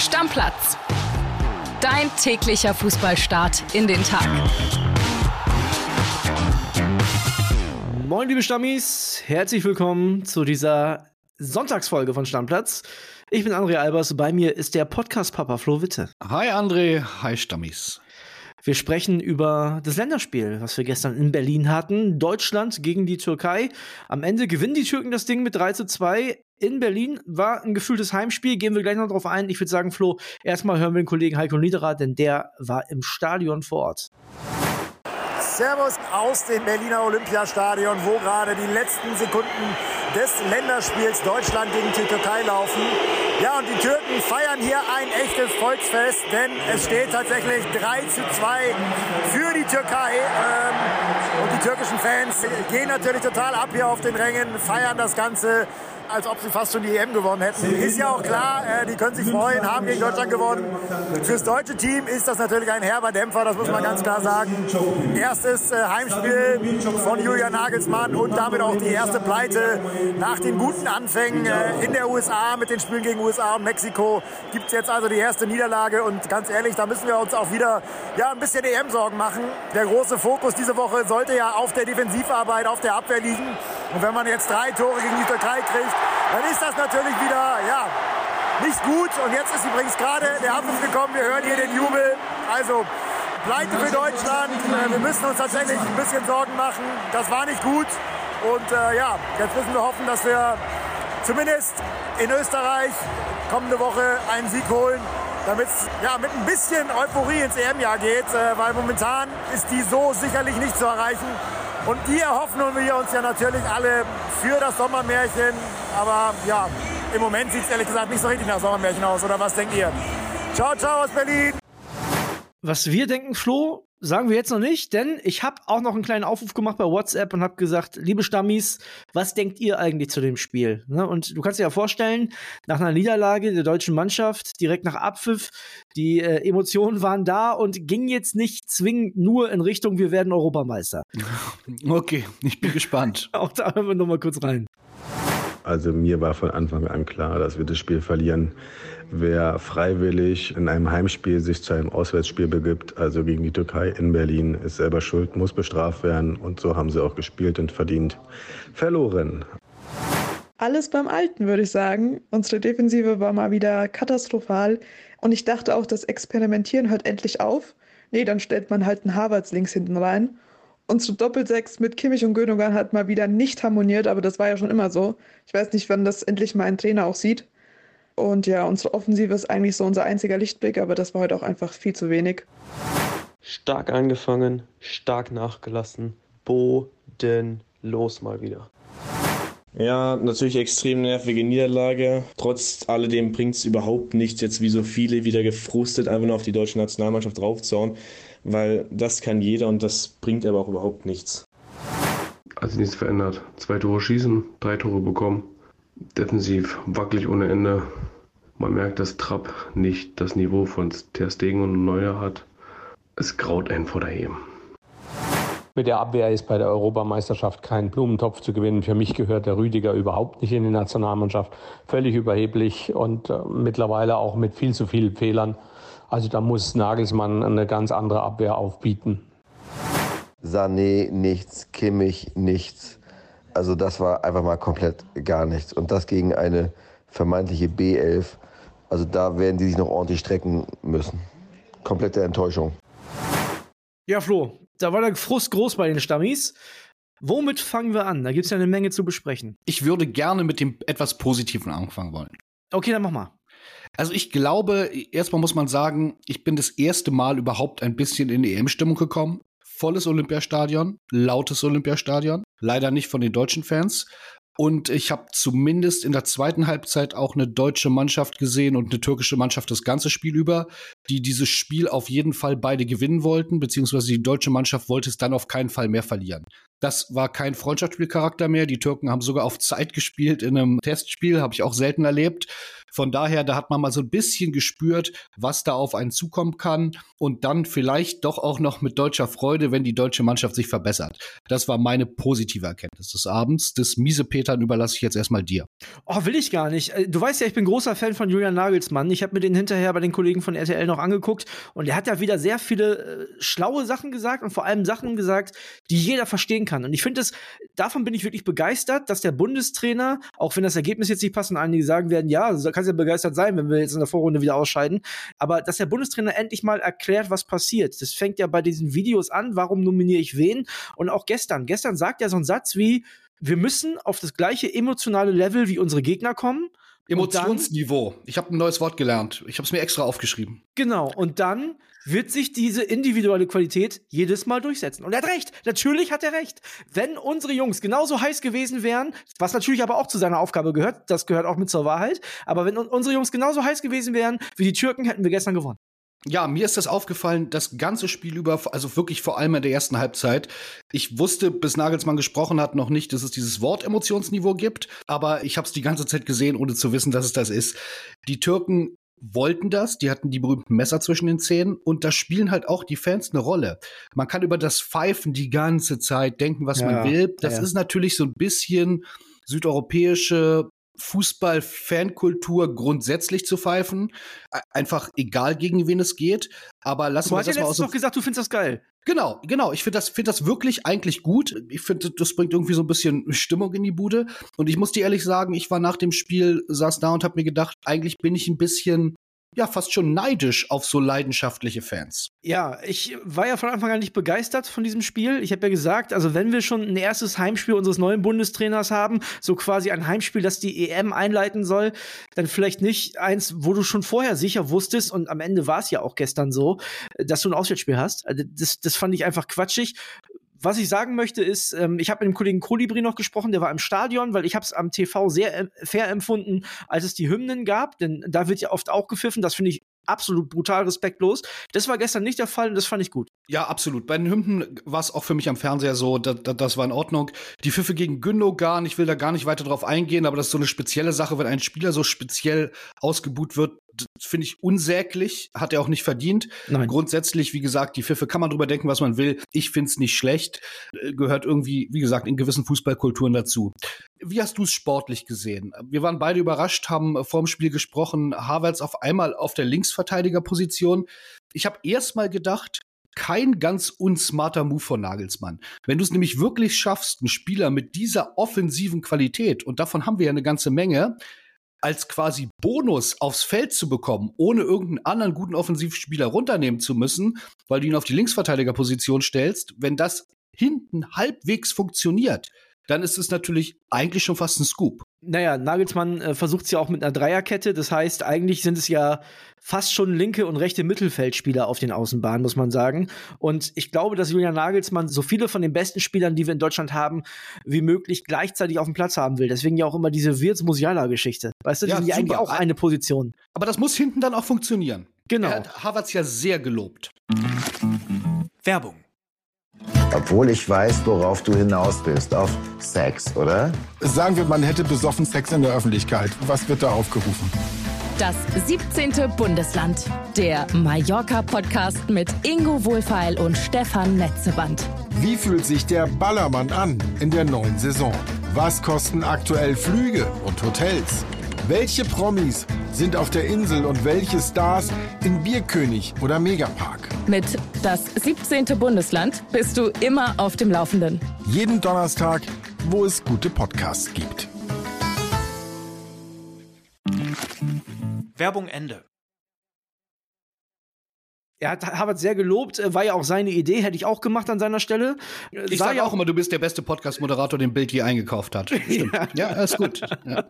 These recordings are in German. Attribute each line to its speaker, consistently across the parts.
Speaker 1: Stammplatz. Dein täglicher Fußballstart in den Tag.
Speaker 2: Moin, liebe Stammis. Herzlich willkommen zu dieser Sonntagsfolge von Stammplatz. Ich bin André Albers. Bei mir ist der Podcast-Papa Flo Witte.
Speaker 3: Hi, André. Hi, Stammis.
Speaker 2: Wir sprechen über das Länderspiel, was wir gestern in Berlin hatten. Deutschland gegen die Türkei. Am Ende gewinnen die Türken das Ding mit 3 zu 2. In Berlin war ein gefühltes Heimspiel. Gehen wir gleich noch drauf ein. Ich würde sagen, Flo, erstmal hören wir den Kollegen Heiko Niederer, denn der war im Stadion vor Ort.
Speaker 4: Servus aus dem Berliner Olympiastadion, wo gerade die letzten Sekunden des Länderspiels Deutschland gegen die Türkei laufen. Ja, und die Türken feiern hier ein echtes Volksfest, denn es steht tatsächlich 3 zu 2 für die Türkei. Ähm, und die türkischen Fans gehen natürlich total ab hier auf den Rängen, feiern das Ganze als ob sie fast schon die EM gewonnen hätten. Ist ja auch klar, äh, die können sich freuen, haben gegen Deutschland gewonnen. Fürs deutsche Team ist das natürlich ein herber Dämpfer, das muss man ganz klar sagen. Erstes äh, Heimspiel von Julian Nagelsmann und damit auch die erste Pleite nach den guten Anfängen äh, in der USA mit den Spielen gegen USA und Mexiko. Gibt es jetzt also die erste Niederlage und ganz ehrlich, da müssen wir uns auch wieder ja, ein bisschen EM-Sorgen machen. Der große Fokus diese Woche sollte ja auf der Defensivarbeit, auf der Abwehr liegen. Und wenn man jetzt drei Tore gegen die Türkei kriegt, dann ist das natürlich wieder, ja, nicht gut. Und jetzt ist übrigens gerade der Abruf gekommen. Wir hören hier den Jubel. Also, Pleite für Deutschland. Äh, wir müssen uns tatsächlich ein bisschen Sorgen machen. Das war nicht gut. Und äh, ja, jetzt müssen wir hoffen, dass wir zumindest in Österreich kommende Woche einen Sieg holen, damit es ja, mit ein bisschen Euphorie ins EM-Jahr geht, äh, weil momentan ist die so sicherlich nicht zu erreichen. Und die erhoffen wir uns ja natürlich alle für das Sommermärchen. Aber ja, im Moment sieht es ehrlich gesagt nicht so richtig nach Sommermärchen aus. Oder was denkt ihr? Ciao, ciao aus Berlin.
Speaker 2: Was wir denken, Flo, sagen wir jetzt noch nicht, denn ich habe auch noch einen kleinen Aufruf gemacht bei WhatsApp und habe gesagt, liebe Stammis, was denkt ihr eigentlich zu dem Spiel? Ne? Und du kannst dir ja vorstellen, nach einer Niederlage der deutschen Mannschaft, direkt nach Abpfiff, die äh, Emotionen waren da und gingen jetzt nicht zwingend nur in Richtung, wir werden Europameister.
Speaker 3: Okay, ich bin gespannt.
Speaker 2: auch da hören wir noch mal kurz rein.
Speaker 5: Also mir war von Anfang an klar, dass wir das Spiel verlieren. Wer freiwillig in einem Heimspiel sich zu einem Auswärtsspiel begibt, also gegen die Türkei in Berlin, ist selber schuld, muss bestraft werden. Und so haben sie auch gespielt und verdient verloren.
Speaker 6: Alles beim Alten, würde ich sagen. Unsere Defensive war mal wieder katastrophal. Und ich dachte auch, das Experimentieren hört endlich auf. Nee, dann stellt man halt einen Harvards links hinten rein. Unsere Doppelsechs mit Kimmich und Gönogan hat mal wieder nicht harmoniert, aber das war ja schon immer so. Ich weiß nicht, wann das endlich mal ein Trainer auch sieht. Und ja, unsere Offensive ist eigentlich so unser einziger Lichtblick, aber das war heute auch einfach viel zu wenig.
Speaker 7: Stark angefangen, stark nachgelassen, bodenlos mal wieder.
Speaker 8: Ja, natürlich extrem nervige Niederlage. Trotz alledem bringt es überhaupt nichts, jetzt wie so viele wieder gefrustet einfach nur auf die deutsche Nationalmannschaft draufzuhauen, weil das kann jeder und das bringt aber auch überhaupt nichts.
Speaker 9: Also nichts verändert. Zwei Tore schießen, drei Tore bekommen defensiv wackelig ohne Ende. Man merkt, dass Trapp nicht das Niveau von Ter Stegen und Neuer hat. Es graut einen vor daheim.
Speaker 10: Mit der Abwehr ist bei der Europameisterschaft kein Blumentopf zu gewinnen. Für mich gehört der Rüdiger überhaupt nicht in die Nationalmannschaft. Völlig überheblich und äh, mittlerweile auch mit viel zu vielen Fehlern. Also da muss Nagelsmann eine ganz andere Abwehr aufbieten.
Speaker 11: Sané nichts, Kimmich nichts. Also das war einfach mal komplett gar nichts. Und das gegen eine vermeintliche B11. Also da werden die sich noch ordentlich strecken müssen. Komplette Enttäuschung.
Speaker 2: Ja, Flo, da war der Frust groß bei den Stammis. Womit fangen wir an? Da gibt es ja eine Menge zu besprechen.
Speaker 3: Ich würde gerne mit dem etwas Positiven anfangen wollen.
Speaker 2: Okay, dann mach mal.
Speaker 3: Also ich glaube, erstmal muss man sagen, ich bin das erste Mal überhaupt ein bisschen in EM-Stimmung gekommen volles Olympiastadion, lautes Olympiastadion, leider nicht von den deutschen Fans. Und ich habe zumindest in der zweiten Halbzeit auch eine deutsche Mannschaft gesehen und eine türkische Mannschaft das ganze Spiel über, die dieses Spiel auf jeden Fall beide gewinnen wollten, beziehungsweise die deutsche Mannschaft wollte es dann auf keinen Fall mehr verlieren. Das war kein Freundschaftsspielcharakter mehr. Die Türken haben sogar auf Zeit gespielt in einem Testspiel, habe ich auch selten erlebt. Von daher, da hat man mal so ein bisschen gespürt, was da auf einen zukommen kann und dann vielleicht doch auch noch mit deutscher Freude, wenn die deutsche Mannschaft sich verbessert. Das war meine positive Erkenntnis des Abends. Das miese Petern überlasse ich jetzt erstmal dir.
Speaker 2: Oh, will ich gar nicht. Äh, du weißt ja, ich bin großer Fan von Julian Nagelsmann. Ich habe mir den hinterher bei den Kollegen von RTL noch angeguckt und er hat ja wieder sehr viele äh, schlaue Sachen gesagt und vor allem Sachen gesagt, die jeder verstehen kann. Und ich finde es, davon bin ich wirklich begeistert, dass der Bundestrainer, auch wenn das Ergebnis jetzt nicht passt und einige sagen werden, ja, da kannst ja begeistert sein, wenn wir jetzt in der Vorrunde wieder ausscheiden, aber dass der Bundestrainer endlich mal erklärt, was passiert. Das fängt ja bei diesen Videos an, warum nominiere ich wen? Und auch gestern. Gestern sagt er so einen Satz wie, wir müssen auf das gleiche emotionale Level wie unsere Gegner kommen.
Speaker 3: Emotionsniveau. Ich habe ein neues Wort gelernt. Ich habe es mir extra aufgeschrieben.
Speaker 2: Genau. Und dann wird sich diese individuelle Qualität jedes Mal durchsetzen. Und er hat recht. Natürlich hat er recht. Wenn unsere Jungs genauso heiß gewesen wären, was natürlich aber auch zu seiner Aufgabe gehört, das gehört auch mit zur Wahrheit, aber wenn unsere Jungs genauso heiß gewesen wären wie die Türken, hätten wir gestern gewonnen.
Speaker 3: Ja, mir ist das aufgefallen, das ganze Spiel über, also wirklich vor allem in der ersten Halbzeit. Ich wusste, bis Nagelsmann gesprochen hat, noch nicht, dass es dieses Wort Emotionsniveau gibt, aber ich habe es die ganze Zeit gesehen, ohne zu wissen, dass es das ist. Die Türken wollten das, die hatten die berühmten Messer zwischen den Zähnen und da spielen halt auch die Fans eine Rolle. Man kann über das Pfeifen die ganze Zeit denken, was ja, man will. Das ja. ist natürlich so ein bisschen südeuropäische Fußball-Fankultur grundsätzlich zu pfeifen. Einfach egal, gegen wen es geht. Aber lassen wir
Speaker 2: das
Speaker 3: mal
Speaker 2: aus. Du hast doch gesagt, du findest das geil.
Speaker 3: Genau, genau. Ich finde das, find das wirklich eigentlich gut. Ich finde, das bringt irgendwie so ein bisschen Stimmung in die Bude. Und ich muss dir ehrlich sagen, ich war nach dem Spiel, saß da und habe mir gedacht, eigentlich bin ich ein bisschen ja fast schon neidisch auf so leidenschaftliche Fans.
Speaker 2: Ja, ich war ja von Anfang an nicht begeistert von diesem Spiel. Ich habe ja gesagt, also wenn wir schon ein erstes Heimspiel unseres neuen Bundestrainers haben, so quasi ein Heimspiel, das die EM einleiten soll, dann vielleicht nicht eins, wo du schon vorher sicher wusstest und am Ende war es ja auch gestern so, dass du ein Auswärtsspiel hast. Also das, das fand ich einfach quatschig was ich sagen möchte ist, ähm, ich habe mit dem Kollegen Kolibri noch gesprochen, der war im Stadion, weil ich habe es am TV sehr äh, fair empfunden, als es die Hymnen gab, denn da wird ja oft auch gepfiffen, das finde ich absolut brutal respektlos. Das war gestern nicht der Fall und das fand ich gut.
Speaker 3: Ja, absolut. Bei den Hymnen war es auch für mich am Fernseher so, da, da, das war in Ordnung. Die Pfiffe gegen Gündogan, ich will da gar nicht weiter drauf eingehen, aber das ist so eine spezielle Sache, wenn ein Spieler so speziell ausgebuht wird, finde ich unsäglich, hat er auch nicht verdient. Nein. Grundsätzlich, wie gesagt, die Pfiffe kann man drüber denken, was man will. Ich finde es nicht schlecht, äh, gehört irgendwie, wie gesagt, in gewissen Fußballkulturen dazu. Wie hast du es sportlich gesehen? Wir waren beide überrascht, haben vorm Spiel gesprochen, Havertz auf einmal auf der Linksverteidigerposition. Ich habe erst mal gedacht, kein ganz unsmarter Move von Nagelsmann. Wenn du es nämlich wirklich schaffst, einen Spieler mit dieser offensiven Qualität, und davon haben wir ja eine ganze Menge, als quasi Bonus aufs Feld zu bekommen, ohne irgendeinen anderen guten Offensivspieler runternehmen zu müssen, weil du ihn auf die Linksverteidigerposition stellst, wenn das hinten halbwegs funktioniert, dann ist es natürlich eigentlich schon fast ein Scoop.
Speaker 2: Naja, Nagelsmann äh, versucht es ja auch mit einer Dreierkette. Das heißt, eigentlich sind es ja fast schon linke und rechte Mittelfeldspieler auf den Außenbahnen, muss man sagen. Und ich glaube, dass Julian Nagelsmann so viele von den besten Spielern, die wir in Deutschland haben, wie möglich gleichzeitig auf dem Platz haben will. Deswegen ja auch immer diese Wirtz-Musiala-Geschichte. Weißt du, die ja, sind ja eigentlich auch eine Position.
Speaker 3: Aber das muss hinten dann auch funktionieren.
Speaker 2: Genau.
Speaker 3: Er hat Havertz ja sehr gelobt.
Speaker 2: Werbung.
Speaker 12: Obwohl ich weiß, worauf du hinaus willst. Auf Sex, oder?
Speaker 13: Sagen wir, man hätte besoffen Sex in der Öffentlichkeit. Was wird da aufgerufen?
Speaker 1: Das 17. Bundesland. Der Mallorca-Podcast mit Ingo Wohlfeil und Stefan Netzeband.
Speaker 13: Wie fühlt sich der Ballermann an in der neuen Saison? Was kosten aktuell Flüge und Hotels? Welche Promis sind auf der Insel und welche Stars in Bierkönig oder Megapark?
Speaker 1: Mit das 17. Bundesland bist du immer auf dem Laufenden.
Speaker 13: Jeden Donnerstag, wo es gute Podcasts gibt.
Speaker 2: Werbung Ende. Er hat Harvard sehr gelobt, äh, war ja auch seine Idee, hätte ich auch gemacht an seiner Stelle.
Speaker 3: Ich sage ja auch immer, du bist der beste Podcast-Moderator, den Bild je eingekauft hat. ja. ja, ist gut. Ja.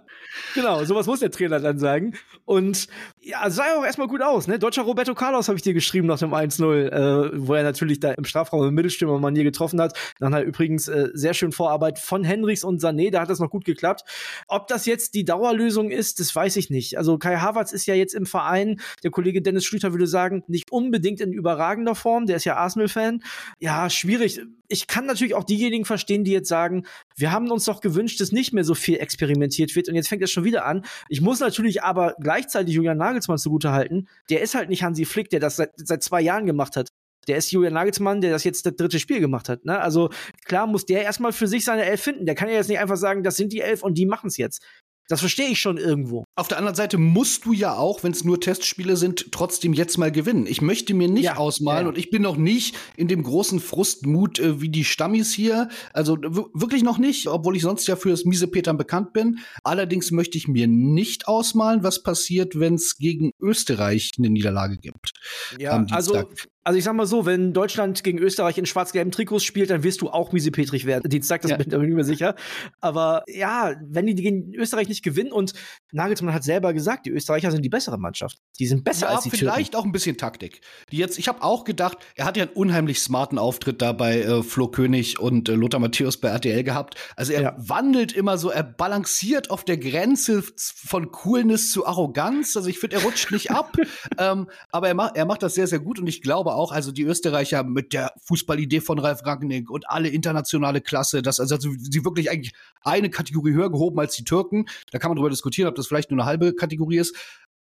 Speaker 2: Genau, sowas muss der Trainer dann sagen. Und ja, sah ja auch erstmal gut aus, ne? Deutscher Roberto Carlos habe ich dir geschrieben nach dem 1-0, äh, wo er natürlich da im Strafraum im Mittelstürmer Manier getroffen hat. Dann halt übrigens äh, sehr schön Vorarbeit von Henrichs und Sané, da hat das noch gut geklappt. Ob das jetzt die Dauerlösung ist, das weiß ich nicht. Also Kai Havertz ist ja jetzt im Verein, der Kollege Dennis Schlüter würde sagen, nicht unbedingt unbedingt in überragender Form. Der ist ja Arsenal-Fan. Ja, schwierig. ich kann natürlich auch diejenigen verstehen, die jetzt sagen, wir haben uns doch gewünscht, dass nicht mehr so viel experimentiert wird und jetzt fängt es schon wieder an. Ich muss natürlich aber gleichzeitig Julian Nagelsmann zugutehalten. Der ist halt nicht Hansi Flick, der das seit, seit zwei Jahren gemacht hat. Der ist Julian Nagelsmann, der das jetzt das dritte Spiel gemacht hat. Ne? Also klar muss der erstmal für sich seine Elf finden. Der kann ja jetzt nicht einfach sagen, das sind die Elf und die machen es jetzt. Das verstehe ich schon irgendwo.
Speaker 3: Auf der anderen Seite musst du ja auch, wenn es nur Testspiele sind, trotzdem jetzt mal gewinnen. Ich möchte mir nicht ja, ausmalen ja. und ich bin noch nicht in dem großen Frustmut äh, wie die Stammis hier. Also wirklich noch nicht, obwohl ich sonst ja für das miese Petern bekannt bin. Allerdings möchte ich mir nicht ausmalen, was passiert, wenn es gegen Österreich eine Niederlage gibt.
Speaker 2: Ja, also also ich sag mal so, wenn Deutschland gegen Österreich in schwarz-gelben Trikots spielt, dann wirst du auch miesepetrig werden. Dienstag, das ja. bin ich mir sicher. Aber ja, wenn die gegen Österreich nicht gewinnen und Nagelsmann hat selber gesagt, die Österreicher sind die bessere Mannschaft. Die sind besser ja, als die
Speaker 3: vielleicht
Speaker 2: Türken.
Speaker 3: auch ein bisschen Taktik. Die jetzt, ich habe auch gedacht, er hat ja einen unheimlich smarten Auftritt da bei äh, Flo König und äh, Lothar Matthäus bei RTL gehabt. Also er ja. wandelt immer so, er balanciert auf der Grenze von Coolness zu Arroganz. Also ich finde, er rutscht nicht ab, ähm, aber er, macht er macht das sehr, sehr gut und ich glaube auch, also die Österreicher mit der Fußballidee von Ralf Rangnick und alle internationale Klasse, das also, also sie wirklich eigentlich eine Kategorie höher gehoben als die Türken. Da kann man darüber diskutieren, ob das vielleicht nur eine halbe Kategorie ist.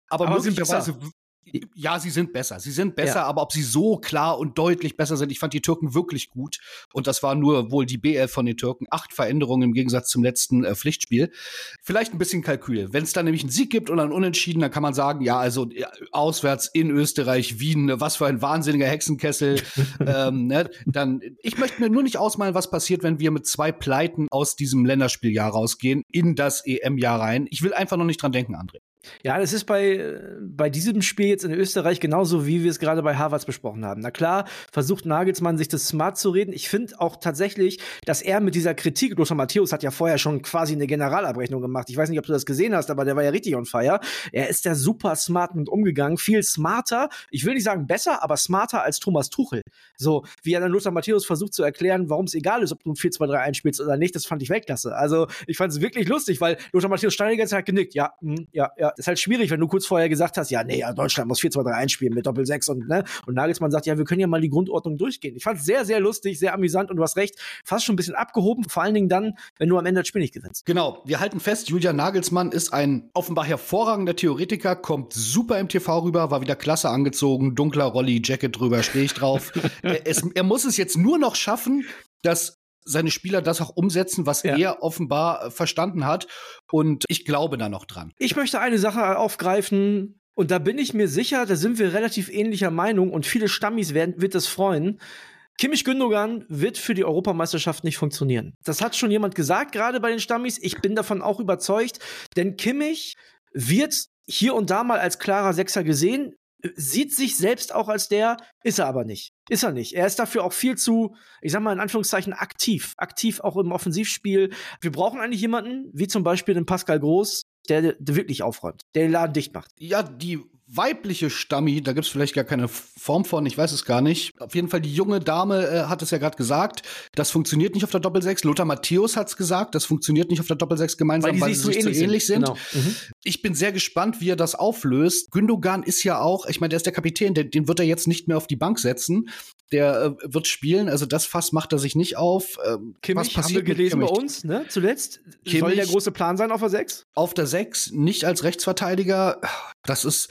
Speaker 3: Aber, Aber möglicherweise ja, sie sind besser. Sie sind besser, ja. aber ob sie so klar und deutlich besser sind, ich fand die Türken wirklich gut. Und das war nur wohl die BL von den Türken. Acht Veränderungen im Gegensatz zum letzten äh, Pflichtspiel. Vielleicht ein bisschen Kalkül. Wenn es dann nämlich einen Sieg gibt und einen Unentschieden, dann kann man sagen, ja, also ja, auswärts in Österreich, Wien, was für ein wahnsinniger Hexenkessel. ähm, ne? Dann, ich möchte mir nur nicht ausmalen, was passiert, wenn wir mit zwei Pleiten aus diesem Länderspieljahr rausgehen, in das EM-Jahr rein. Ich will einfach noch nicht dran denken, André.
Speaker 2: Ja, das ist bei, bei diesem Spiel jetzt in Österreich genauso, wie wir es gerade bei Harvards besprochen haben. Na klar, versucht Nagelsmann sich das smart zu reden. Ich finde auch tatsächlich, dass er mit dieser Kritik, Lothar Matthäus hat ja vorher schon quasi eine Generalabrechnung gemacht. Ich weiß nicht, ob du das gesehen hast, aber der war ja richtig on fire. Er ist da super smart mit umgegangen, viel smarter. Ich will nicht sagen besser, aber smarter als Thomas Tuchel. So, wie er dann Lothar Matthäus versucht zu erklären, warum es egal ist, ob du ein 4-2-3 einspielst oder nicht, das fand ich Weltklasse. Also, ich fand es wirklich lustig, weil Lothar Matthäus Steiniger hat genickt. Ja, mh, hm, ja, ja, ist halt schwierig, wenn du kurz vorher gesagt hast, ja, nee, ja, Deutschland muss 4-2-3 spielen mit Doppel-6 und, ne? Und Nagelsmann sagt, ja, wir können ja mal die Grundordnung durchgehen. Ich fand es sehr, sehr lustig, sehr amüsant und du hast recht, fast schon ein bisschen abgehoben, vor allen Dingen dann, wenn du am Ende das Spiel nicht gewinnst.
Speaker 3: Genau, wir halten fest, Julian Nagelsmann ist ein offenbar hervorragender Theoretiker, kommt super im TV rüber, war wieder klasse angezogen, dunkler Rolli, Jacket drüber, stehe ich drauf. er, es, er muss es jetzt nur noch schaffen, dass seine Spieler das auch umsetzen, was ja. er offenbar äh, verstanden hat. Und ich glaube da noch dran.
Speaker 2: Ich möchte eine Sache aufgreifen, und da bin ich mir sicher, da sind wir relativ ähnlicher Meinung und viele Stammis werden, wird das freuen. Kimmich Gündogan wird für die Europameisterschaft nicht funktionieren. Das hat schon jemand gesagt, gerade bei den Stammis. Ich bin davon auch überzeugt, denn Kimmich wird hier und da mal als klarer Sechser gesehen, sieht sich selbst auch als der, ist er aber nicht. Ist er nicht. Er ist dafür auch viel zu, ich sag mal in Anführungszeichen, aktiv. Aktiv auch im Offensivspiel. Wir brauchen eigentlich jemanden, wie zum Beispiel den Pascal Groß, der, der wirklich aufräumt, der den Laden dicht macht.
Speaker 3: Ja, die weibliche Stammi, da gibt's vielleicht gar keine Form von, ich weiß es gar nicht. Auf jeden Fall, die junge Dame äh, hat es ja gerade gesagt, das funktioniert nicht auf der Doppelsechs. Lothar Matthäus hat's gesagt, das funktioniert nicht auf der Doppelsechs gemeinsam, weil, weil sie sich so ähnlich, sind. Genau. Mhm. Ich bin sehr gespannt, wie er das auflöst. Gündogan ist ja auch, ich meine, der ist der Kapitän, den, den wird er jetzt nicht mehr auf die Bank setzen. Der äh, wird spielen, also das Fass macht er sich nicht auf.
Speaker 2: Ähm, Kimmich, was passiert haben wir gelesen bei uns, ne? Zuletzt Kimmich, soll der große Plan sein auf der Sechs?
Speaker 3: Auf der Sechs, nicht als Rechtsverteidiger. Das ist,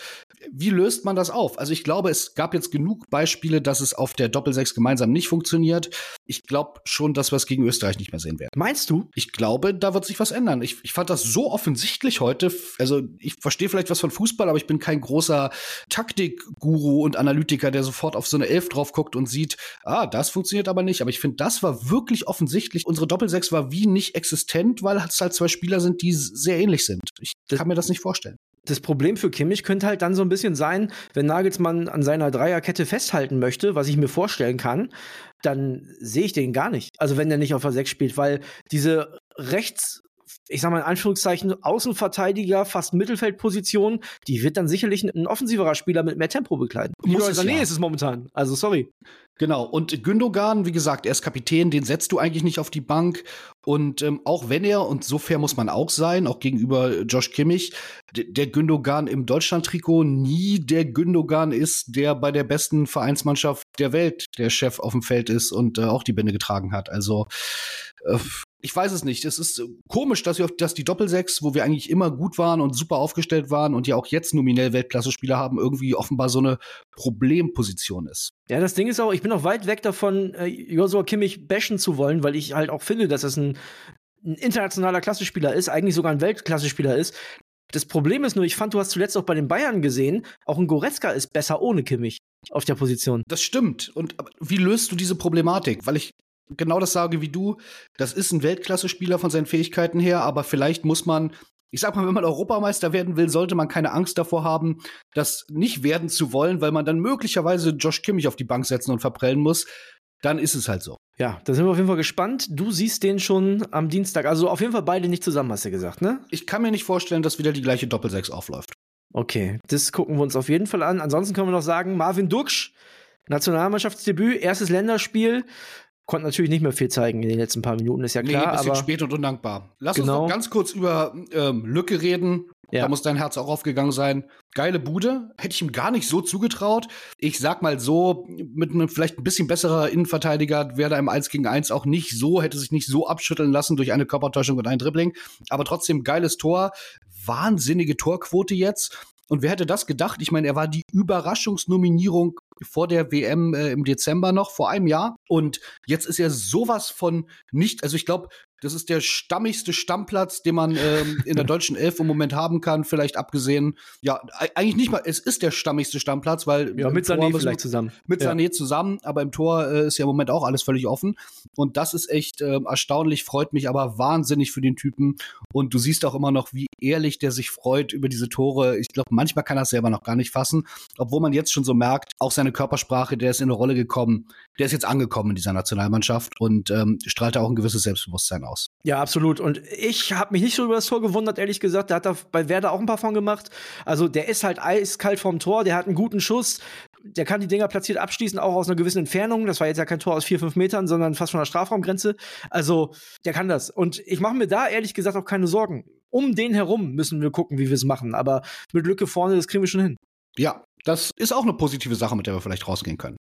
Speaker 3: wie löst man das auf? Also ich glaube, es gab jetzt genug Beispiele, dass es auf der Doppelsechs gemeinsam nicht funktioniert. Ich glaube schon, dass wir es gegen Österreich nicht mehr sehen werden.
Speaker 2: Meinst du?
Speaker 3: Ich glaube, da wird sich was ändern. Ich, ich fand das so offensichtlich heute. Also ich verstehe vielleicht was von Fußball, aber ich bin kein großer Taktikguru und Analytiker, der sofort auf so eine Elf drauf guckt und sieht, ah, das funktioniert aber nicht. Aber ich finde, das war wirklich offensichtlich. Unsere Doppelsechs war wie nicht existent, weil es halt zwei Spieler sind, die sehr ähnlich sind. Ich kann mir das nicht vorstellen
Speaker 2: das Problem für Kimmich könnte halt dann so ein bisschen sein, wenn Nagelsmann an seiner Dreierkette festhalten möchte, was ich mir vorstellen kann, dann sehe ich den gar nicht. Also wenn er nicht auf der 6 spielt, weil diese rechts ich sag mal in Anführungszeichen, Außenverteidiger, fast Mittelfeldposition, die wird dann sicherlich ein offensiverer Spieler mit mehr Tempo bekleiden.
Speaker 3: Muss es
Speaker 2: Sané
Speaker 3: ja.
Speaker 2: ist es momentan. Also sorry.
Speaker 3: Genau, und Gündogan, wie gesagt, er ist Kapitän, den setzt du eigentlich nicht auf die Bank. Und ähm, auch wenn er, und so fair muss man auch sein, auch gegenüber Josh Kimmich, der Gündogan im Deutschland-Trikot nie der Gündogan ist, der bei der besten Vereinsmannschaft der Welt der Chef auf dem Feld ist und äh, auch die Bände getragen hat. Also äh, ich weiß es nicht. Es ist äh, komisch, dass, wir, dass die Doppelsechs, wo wir eigentlich immer gut waren und super aufgestellt waren und ja auch jetzt nominell Weltklasse-Spieler haben, irgendwie offenbar so eine Problemposition ist.
Speaker 2: Ja, das Ding ist auch, ich bin auch weit weg davon, äh, Joshua Kimmich bashen zu wollen, weil ich halt auch finde, dass es ein, ein internationaler Klassespieler ist, eigentlich sogar ein Weltklassespieler ist. Das Problem ist nur, ich fand, du hast zuletzt auch bei den Bayern gesehen, auch ein Goretzka ist besser ohne Kimmich auf der Position.
Speaker 3: Das stimmt. Und wie löst du diese Problematik? Weil ich genau das sage wie du. Das ist ein Weltklasse-Spieler von seinen Fähigkeiten her, aber vielleicht muss man, ich sag mal, wenn man Europameister werden will, sollte man keine Angst davor haben, das nicht werden zu wollen, weil man dann möglicherweise Josh Kimmich auf die Bank setzen und verprellen muss. Dann ist es halt so.
Speaker 2: Ja, da sind wir auf jeden Fall gespannt. Du siehst den schon am Dienstag. Also auf jeden Fall beide nicht zusammen, hast du gesagt, ne?
Speaker 3: Ich kann mir nicht vorstellen, dass wieder die gleiche Doppelsechs aufläuft.
Speaker 2: Okay, das gucken wir uns auf jeden Fall an. Ansonsten können wir noch sagen, Marvin Duksch, Nationalmannschaftsdebüt, erstes Länderspiel. Konnte natürlich nicht mehr viel zeigen in den letzten paar Minuten, ist ja klar.
Speaker 3: nee, ein bisschen
Speaker 2: aber
Speaker 3: spät und undankbar. Lass
Speaker 2: Genau.
Speaker 3: uns noch ganz kurz über ähm, Lücke reden.
Speaker 2: Ja.
Speaker 3: Da muss dein Herz auch aufgegangen sein. Geile Bude. Hätte ich ihm gar nicht so zugetraut. Ich sag mal so, mit einem vielleicht ein bisschen besserer Innenverteidiger wäre er im 1 gegen 1 auch nicht so, hätte sich nicht so abschütteln lassen durch eine Körpertäuschung und ein Dribbling. Aber trotzdem geiles Tor. Wahnsinnige Torquote jetzt. Und wer hätte das gedacht? Ich meine, er war die Überraschungsnominierung vor der WM äh, im Dezember noch, vor einem Jahr. Und jetzt ist er sowas von nicht, also ich glaube, das ist der stammigste Stammplatz, den man ähm, in der deutschen Elf im Moment haben kann. Vielleicht abgesehen, ja, eigentlich nicht mal, es ist der stammigste Stammplatz, weil
Speaker 2: ja,
Speaker 3: im
Speaker 2: mit Sané vielleicht zusammen.
Speaker 3: mit
Speaker 2: ja.
Speaker 3: Sané zusammen, aber im Tor äh, ist ja im Moment auch alles völlig offen. Und das ist echt äh, erstaunlich, freut mich aber wahnsinnig für den Typen. Und du siehst auch immer noch, wie ehrlich der sich freut über diese Tore. Ich glaube, manchmal kann er es selber noch gar nicht fassen, obwohl man jetzt schon so merkt, auch seine Körpersprache, der ist in eine Rolle gekommen, der ist jetzt angekommen in dieser Nationalmannschaft und ähm, strahlt da auch ein gewisses Selbstbewusstsein aus.
Speaker 2: Ja, absolut. Und ich habe mich nicht so über das Tor gewundert, ehrlich gesagt. Der hat da bei Werder auch ein paar von gemacht. Also der ist halt eiskalt vom Tor, der hat einen guten Schuss. Der kann die Dinger platziert abschließen, auch aus einer gewissen Entfernung. Das war jetzt ja kein Tor aus vier, fünf Metern, sondern fast von der Strafraumgrenze. Also, der kann das. Und ich mache mir da ehrlich gesagt auch keine Sorgen. Um den herum müssen wir gucken, wie wir es machen. Aber mit Lücke vorne, das kriegen wir schon hin.
Speaker 3: Ja, das ist auch eine positive Sache, mit der wir vielleicht rausgehen können.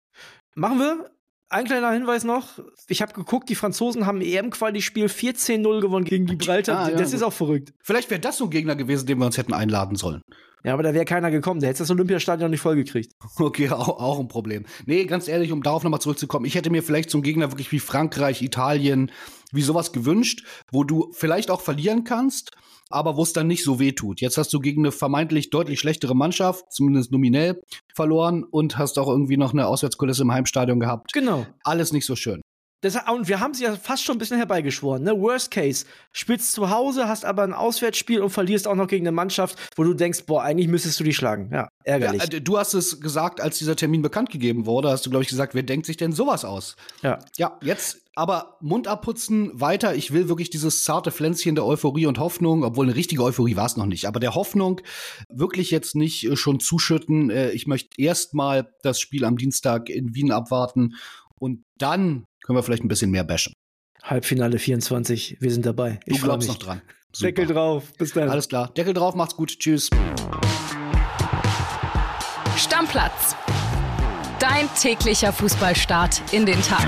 Speaker 2: Machen wir. Ein kleiner Hinweis noch. Ich habe geguckt, die Franzosen haben EM-Quali-Spiel 14-0 gewonnen gegen Gibraltar.
Speaker 3: Ah, ja,
Speaker 2: das ist auch verrückt.
Speaker 3: Vielleicht wäre das so ein Gegner gewesen, den wir uns hätten einladen sollen.
Speaker 2: Ja, aber da wäre keiner gekommen. Der hätte das Olympiastadion nicht vollgekriegt.
Speaker 3: Okay, auch, auch ein Problem. Nee, ganz ehrlich, um darauf nochmal zurückzukommen, ich hätte mir vielleicht so einen Gegner wirklich wie Frankreich, Italien, wie sowas gewünscht, wo du vielleicht auch verlieren kannst, aber wo es dann nicht so weh tut. Jetzt hast du gegen eine vermeintlich deutlich schlechtere Mannschaft, zumindest nominell, verloren und hast auch irgendwie noch eine Auswärtskulisse im Heimstadion gehabt.
Speaker 2: Genau.
Speaker 3: Alles nicht so schön.
Speaker 2: Das, und wir haben sie ja fast schon ein bisschen herbeigeschworen. Ne? Worst case, spielst zu Hause, hast aber ein Auswärtsspiel und verlierst auch noch gegen eine Mannschaft, wo du denkst, boah, eigentlich müsstest du die schlagen. Ja, ärgerlich.
Speaker 3: Ja, äh, du hast es gesagt, als dieser Termin bekannt gegeben wurde, hast du, glaube ich, gesagt, wer denkt sich denn sowas aus?
Speaker 2: Ja.
Speaker 3: Ja, jetzt aber Mund abputzen, weiter. Ich will wirklich dieses zarte Pflänzchen der Euphorie und Hoffnung, obwohl eine richtige Euphorie war es noch nicht, aber der Hoffnung wirklich jetzt nicht äh, schon zuschütten. Äh, ich möchte erstmal das Spiel am Dienstag in Wien abwarten und dann können wir vielleicht ein bisschen mehr bashen.
Speaker 2: Halbfinale 24, wir sind dabei.
Speaker 3: Du
Speaker 2: Ich
Speaker 3: glaubst
Speaker 2: mich.
Speaker 3: noch dran.
Speaker 2: Deckel drauf. Bis dann.
Speaker 3: Alles klar. Deckel drauf, macht's gut. Tschüss.
Speaker 1: Stammplatz. Dein täglicher Fußballstart in den Tag.